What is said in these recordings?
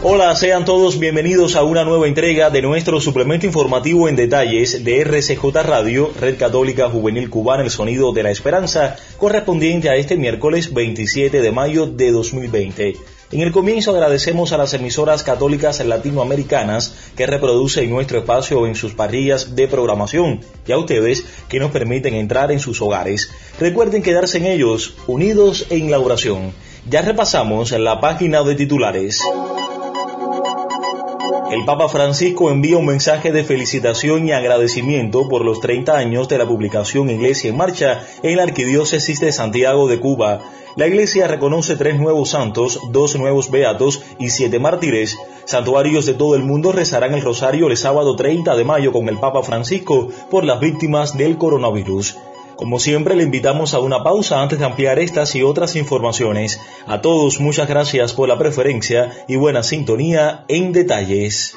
Hola, sean todos bienvenidos a una nueva entrega de nuestro suplemento informativo en detalles de RCJ Radio, Red Católica Juvenil Cubana, el sonido de la esperanza, correspondiente a este miércoles 27 de mayo de 2020. En el comienzo agradecemos a las emisoras católicas latinoamericanas que reproducen nuestro espacio en sus parrillas de programación y a ustedes que nos permiten entrar en sus hogares. Recuerden quedarse en ellos, unidos en la oración. Ya repasamos la página de titulares. El Papa Francisco envía un mensaje de felicitación y agradecimiento por los 30 años de la publicación Iglesia en Marcha en la Arquidiócesis de Santiago de Cuba. La Iglesia reconoce tres nuevos santos, dos nuevos beatos y siete mártires. Santuarios de todo el mundo rezarán el rosario el sábado 30 de mayo con el Papa Francisco por las víctimas del coronavirus. Como siempre, le invitamos a una pausa antes de ampliar estas y otras informaciones. A todos, muchas gracias por la preferencia y buena sintonía en detalles.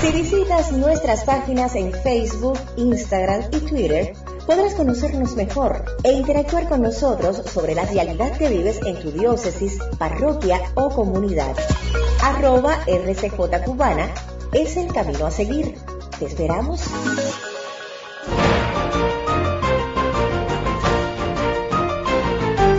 Si visitas nuestras páginas en Facebook, Instagram y Twitter, podrás conocernos mejor e interactuar con nosotros sobre la realidad que vives en tu diócesis, parroquia o comunidad. Arroba RCJ Cubana es el camino a seguir. Te esperamos.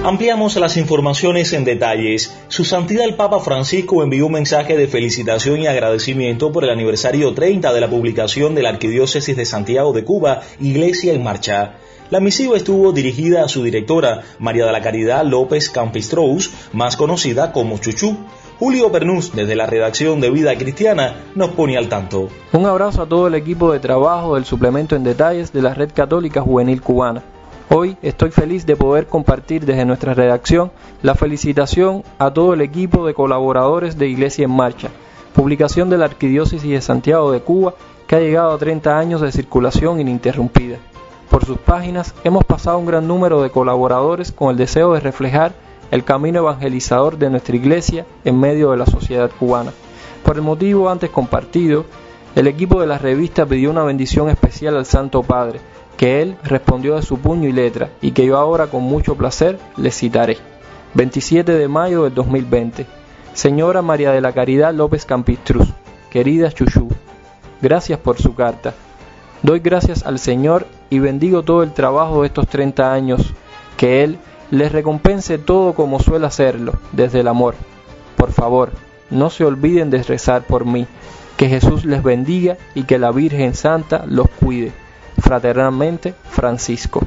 Ampliamos las informaciones en detalles. Su Santidad el Papa Francisco envió un mensaje de felicitación y agradecimiento por el aniversario 30 de la publicación de la Arquidiócesis de Santiago de Cuba, Iglesia en Marcha. La misiva estuvo dirigida a su directora, María de la Caridad López Campistrous, más conocida como Chuchú. Julio Pernús, desde la redacción de Vida Cristiana, nos pone al tanto. Un abrazo a todo el equipo de trabajo del suplemento en detalles de la Red Católica Juvenil Cubana. Hoy estoy feliz de poder compartir desde nuestra redacción la felicitación a todo el equipo de colaboradores de Iglesia en Marcha, publicación de la Arquidiócesis de Santiago de Cuba que ha llegado a 30 años de circulación ininterrumpida. Por sus páginas hemos pasado un gran número de colaboradores con el deseo de reflejar el camino evangelizador de nuestra Iglesia en medio de la sociedad cubana. Por el motivo antes compartido, el equipo de la revista pidió una bendición especial al Santo Padre, que él respondió de su puño y letra y que yo ahora con mucho placer le citaré. 27 de mayo del 2020. Señora María de la Caridad López Campistruz, querida Chuchú, gracias por su carta. Doy gracias al Señor y bendigo todo el trabajo de estos 30 años, que Él les recompense todo como suele hacerlo, desde el amor. Por favor, no se olviden de rezar por mí, que Jesús les bendiga y que la Virgen Santa los cuide. Fraternalmente, Francisco.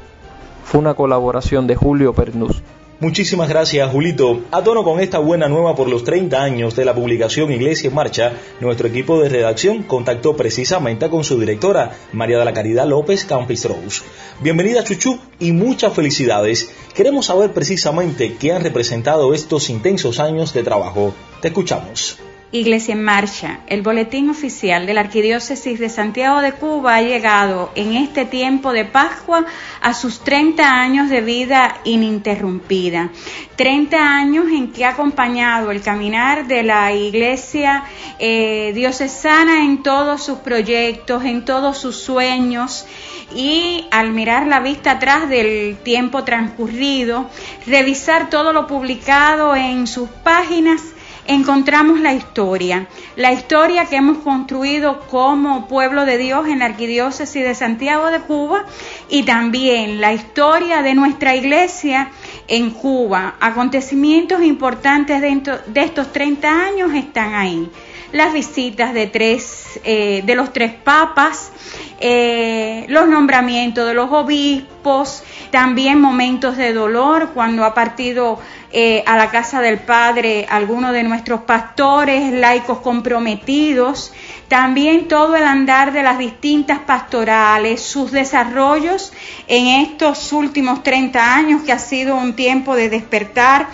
Fue una colaboración de Julio Pernús. Muchísimas gracias, Julito. A tono con esta buena nueva por los 30 años de la publicación Iglesia en Marcha, nuestro equipo de redacción contactó precisamente con su directora, María de la Caridad López Campis Rose. Bienvenida, Chuchu, y muchas felicidades. Queremos saber precisamente qué han representado estos intensos años de trabajo. Te escuchamos. Iglesia en Marcha, el boletín oficial de la Arquidiócesis de Santiago de Cuba ha llegado en este tiempo de Pascua a sus 30 años de vida ininterrumpida. 30 años en que ha acompañado el caminar de la Iglesia eh, diocesana en todos sus proyectos, en todos sus sueños y al mirar la vista atrás del tiempo transcurrido, revisar todo lo publicado en sus páginas, encontramos la historia, la historia que hemos construido como pueblo de Dios en la Arquidiócesis de Santiago de Cuba y también la historia de nuestra iglesia en Cuba. Acontecimientos importantes dentro de estos 30 años están ahí. Las visitas de tres, eh, de los tres papas, eh, los nombramientos de los obispos, también momentos de dolor cuando ha partido eh, a la casa del Padre algunos de nuestros pastores, laicos comprometidos, también todo el andar de las distintas pastorales, sus desarrollos en estos últimos 30 años que ha sido un tiempo de despertar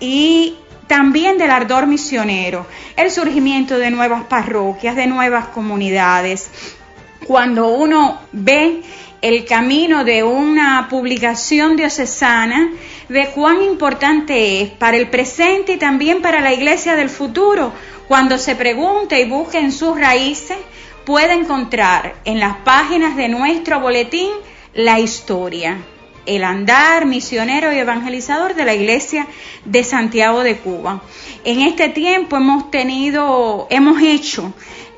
y también del ardor misionero, el surgimiento de nuevas parroquias, de nuevas comunidades. Cuando uno ve el camino de una publicación diocesana, ve cuán importante es para el presente y también para la iglesia del futuro, cuando se pregunte y busque en sus raíces, puede encontrar en las páginas de nuestro boletín la historia el andar misionero y evangelizador de la Iglesia de Santiago de Cuba. En este tiempo hemos tenido, hemos hecho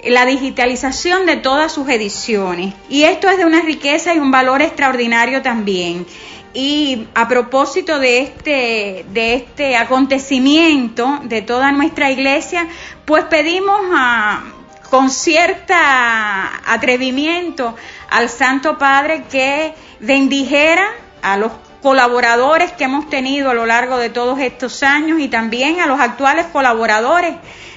la digitalización de todas sus ediciones y esto es de una riqueza y un valor extraordinario también. Y a propósito de este, de este acontecimiento de toda nuestra iglesia, pues pedimos con cierta atrevimiento al Santo Padre que bendijera a los colaboradores que hemos tenido a lo largo de todos estos años y también a los actuales colaboradores,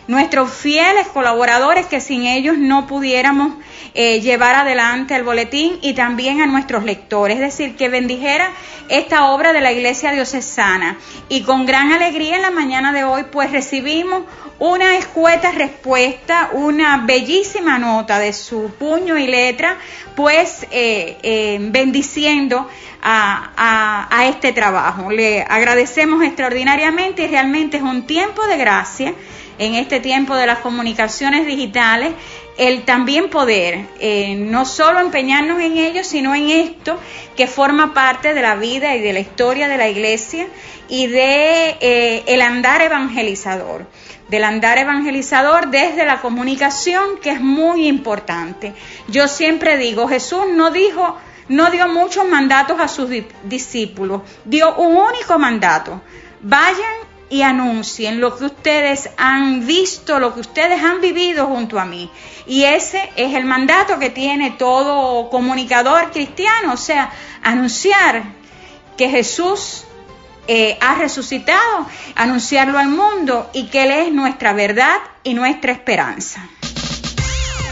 nuestros fieles colaboradores que sin ellos no pudiéramos eh, llevar adelante el boletín y también a nuestros lectores, es decir, que bendijera esta obra de la Iglesia Diocesana. Y con gran alegría en la mañana de hoy pues recibimos una escueta respuesta, una bellísima nota de su puño y letra, pues eh, eh, bendiciendo a, este trabajo. Le agradecemos extraordinariamente y realmente es un tiempo de gracia en este tiempo de las comunicaciones digitales, el también poder eh, no solo empeñarnos en ello, sino en esto que forma parte de la vida y de la historia de la iglesia y de eh, el andar evangelizador del andar evangelizador desde la comunicación, que es muy importante. Yo siempre digo, Jesús no dijo no dio muchos mandatos a sus discípulos, dio un único mandato. Vayan y anuncien lo que ustedes han visto, lo que ustedes han vivido junto a mí. Y ese es el mandato que tiene todo comunicador cristiano, o sea, anunciar que Jesús eh, ha resucitado, anunciarlo al mundo y que Él es nuestra verdad y nuestra esperanza.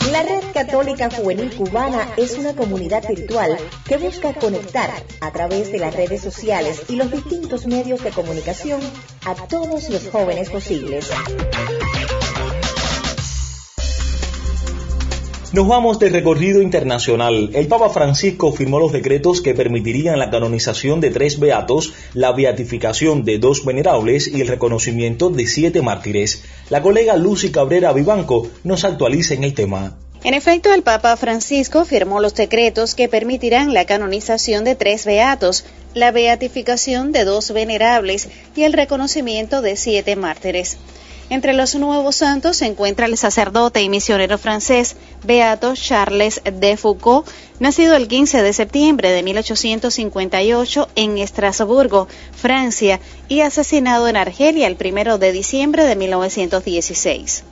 La Red Católica Juvenil Cubana es una comunidad virtual que busca conectar a través de las redes sociales y los distintos medios de comunicación a todos los jóvenes posibles. Nos vamos de recorrido internacional. El Papa Francisco firmó los decretos que permitirían la canonización de tres beatos, la beatificación de dos venerables y el reconocimiento de siete mártires. La colega Lucy Cabrera Vivanco nos actualiza en el tema. En efecto, el Papa Francisco firmó los decretos que permitirán la canonización de tres beatos, la beatificación de dos venerables y el reconocimiento de siete mártires. Entre los nuevos santos se encuentra el sacerdote y misionero francés Beato Charles de Foucault, nacido el 15 de septiembre de 1858 en Estrasburgo, Francia, y asesinado en Argelia el 1 de diciembre de 1916.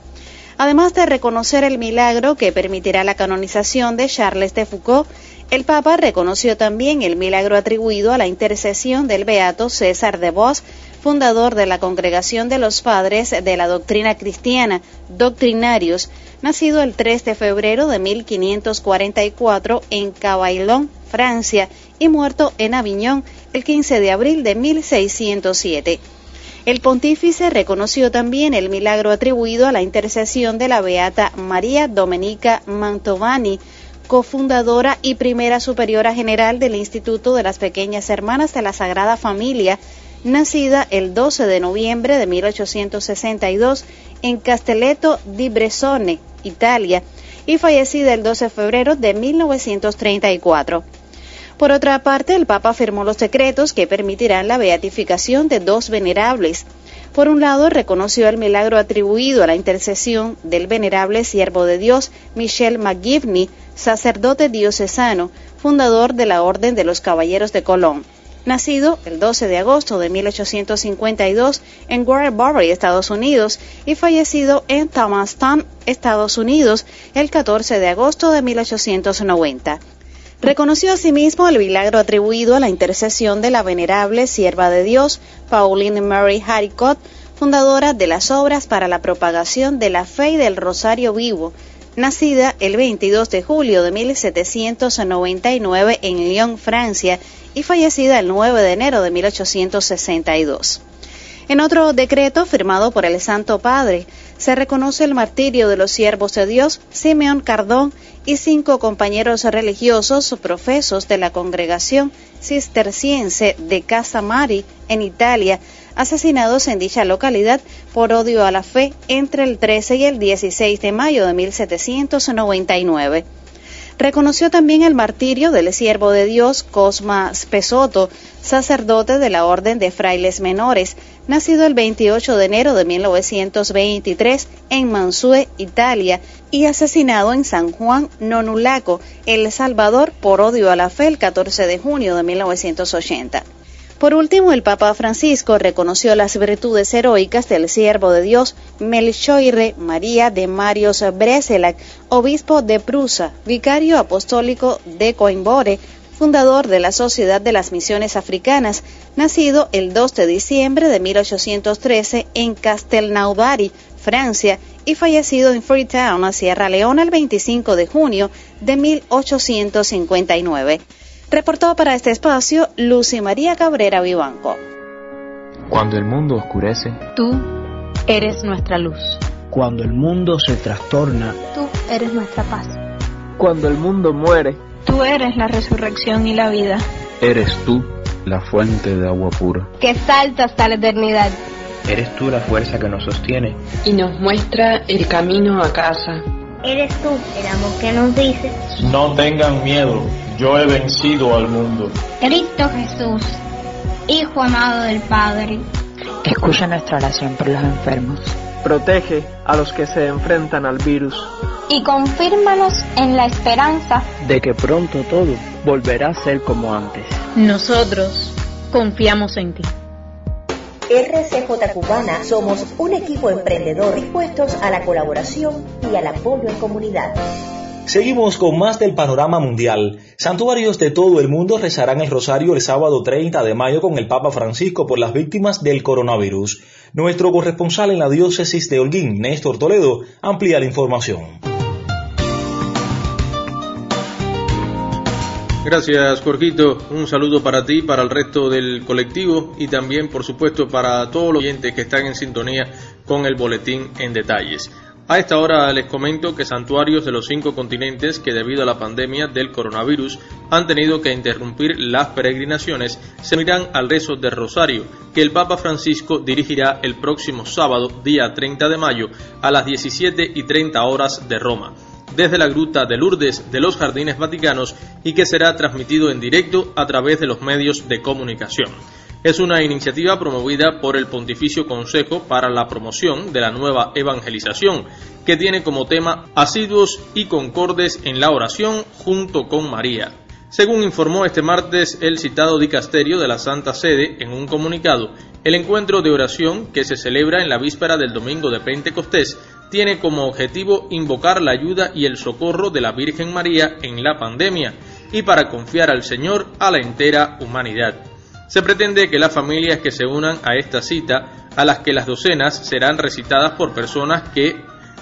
Además de reconocer el milagro que permitirá la canonización de Charles de Foucault, el Papa reconoció también el milagro atribuido a la intercesión del beato César de Vos, fundador de la Congregación de los Padres de la Doctrina Cristiana, Doctrinarios, nacido el 3 de febrero de 1544 en Cabaillon, Francia, y muerto en Aviñón el 15 de abril de 1607. El pontífice reconoció también el milagro atribuido a la intercesión de la beata María Domenica Mantovani, cofundadora y primera superiora general del Instituto de las Pequeñas Hermanas de la Sagrada Familia, nacida el 12 de noviembre de 1862 en Castelletto di Bresone, Italia, y fallecida el 12 de febrero de 1934. Por otra parte, el Papa firmó los decretos que permitirán la beatificación de dos venerables. Por un lado, reconoció el milagro atribuido a la intercesión del venerable siervo de Dios, Michel McGivney, sacerdote diocesano, fundador de la Orden de los Caballeros de Colón. Nacido el 12 de agosto de 1852 en Waterbury, Estados Unidos, y fallecido en Thomastown, Estados Unidos, el 14 de agosto de 1890. Reconoció asimismo el milagro atribuido a la intercesión de la venerable sierva de Dios, Pauline Mary Haricot, fundadora de las obras para la propagación de la fe y del Rosario Vivo, nacida el 22 de julio de 1799 en Lyon, Francia, y fallecida el 9 de enero de 1862. En otro decreto firmado por el Santo Padre, se reconoce el martirio de los siervos de Dios, Simeón Cardón y cinco compañeros religiosos profesos de la congregación cisterciense de Casa Mari en Italia, asesinados en dicha localidad por odio a la fe entre el 13 y el 16 de mayo de 1799. Reconoció también el martirio del siervo de Dios Cosma Spesoto, sacerdote de la Orden de Frailes Menores, nacido el 28 de enero de 1923 en Mansue, Italia, y asesinado en San Juan Nonulaco, El Salvador, por odio a la fe el 14 de junio de 1980. Por último, el Papa Francisco reconoció las virtudes heroicas del siervo de Dios Melchoire María de Marios Breselac, obispo de Prusa, vicario apostólico de Coimbore, fundador de la Sociedad de las Misiones Africanas, nacido el 2 de diciembre de 1813 en Castelnaudary, Francia, y fallecido en Freetown, Sierra Leona, el 25 de junio de 1859. Reportó para este espacio Lucy María Cabrera Vivanco. Cuando el mundo oscurece, tú eres nuestra luz. Cuando el mundo se trastorna, tú eres nuestra paz. Cuando el mundo muere, tú eres la resurrección y la vida. Eres tú la fuente de agua pura. Que salta hasta la eternidad. Eres tú la fuerza que nos sostiene. Y nos muestra el camino a casa. Eres tú el amor que nos dice. No tengan miedo yo he vencido al mundo. Cristo Jesús, Hijo amado del Padre. Escucha nuestra oración por los enfermos. Protege a los que se enfrentan al virus. Y confírmanos en la esperanza de que pronto todo volverá a ser como antes. Nosotros confiamos en ti. RCJ Cubana somos un equipo emprendedor dispuestos a la colaboración y al apoyo en comunidad. Seguimos con más del panorama mundial. Santuarios de todo el mundo rezarán el rosario el sábado 30 de mayo con el Papa Francisco por las víctimas del coronavirus. Nuestro corresponsal en la diócesis de Holguín, Néstor Toledo, amplía la información. Gracias, Jorgito. Un saludo para ti, para el resto del colectivo y también, por supuesto, para todos los oyentes que están en sintonía con el boletín en detalles. A esta hora les comento que santuarios de los cinco continentes que debido a la pandemia del coronavirus han tenido que interrumpir las peregrinaciones se unirán al rezo de Rosario que el Papa Francisco dirigirá el próximo sábado, día 30 de mayo, a las 17 y 30 horas de Roma desde la gruta de Lourdes de los Jardines Vaticanos y que será transmitido en directo a través de los medios de comunicación. Es una iniciativa promovida por el Pontificio Consejo para la Promoción de la Nueva Evangelización, que tiene como tema asiduos y concordes en la oración junto con María. Según informó este martes el citado dicasterio de la Santa Sede en un comunicado, el encuentro de oración que se celebra en la víspera del domingo de Pentecostés tiene como objetivo invocar la ayuda y el socorro de la Virgen María en la pandemia y para confiar al Señor a la entera humanidad. Se pretende que las familias que se unan a esta cita, a las que las docenas serán recitadas por personas que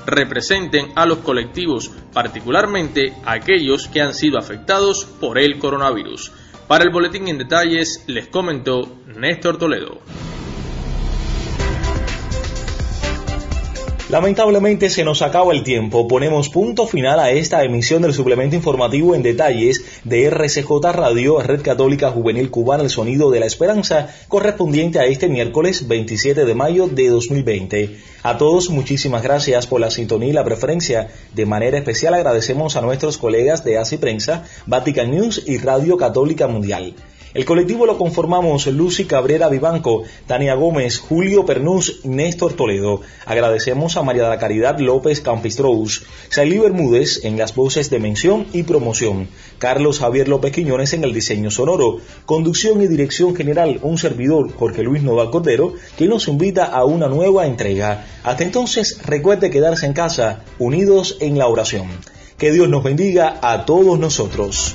representen a los colectivos, particularmente aquellos que han sido afectados por el coronavirus. Para el boletín en detalles les comentó Néstor Toledo. Lamentablemente se nos acaba el tiempo. Ponemos punto final a esta emisión del suplemento informativo en detalles de RCJ Radio, Red Católica Juvenil Cubana, el sonido de la esperanza, correspondiente a este miércoles 27 de mayo de 2020. A todos muchísimas gracias por la sintonía y la preferencia. De manera especial agradecemos a nuestros colegas de ACI Prensa, Vatican News y Radio Católica Mundial. El colectivo lo conformamos Lucy Cabrera Vivanco, Tania Gómez, Julio Pernús Néstor Toledo. Agradecemos a María de la Caridad López Campistrous, Sailí Bermúdez en las voces de mención y promoción, Carlos Javier López Quiñones en el diseño sonoro, conducción y dirección general, un servidor, Jorge Luis Nova Cordero, que nos invita a una nueva entrega. Hasta entonces, recuerde quedarse en casa, unidos en la oración. Que Dios nos bendiga a todos nosotros.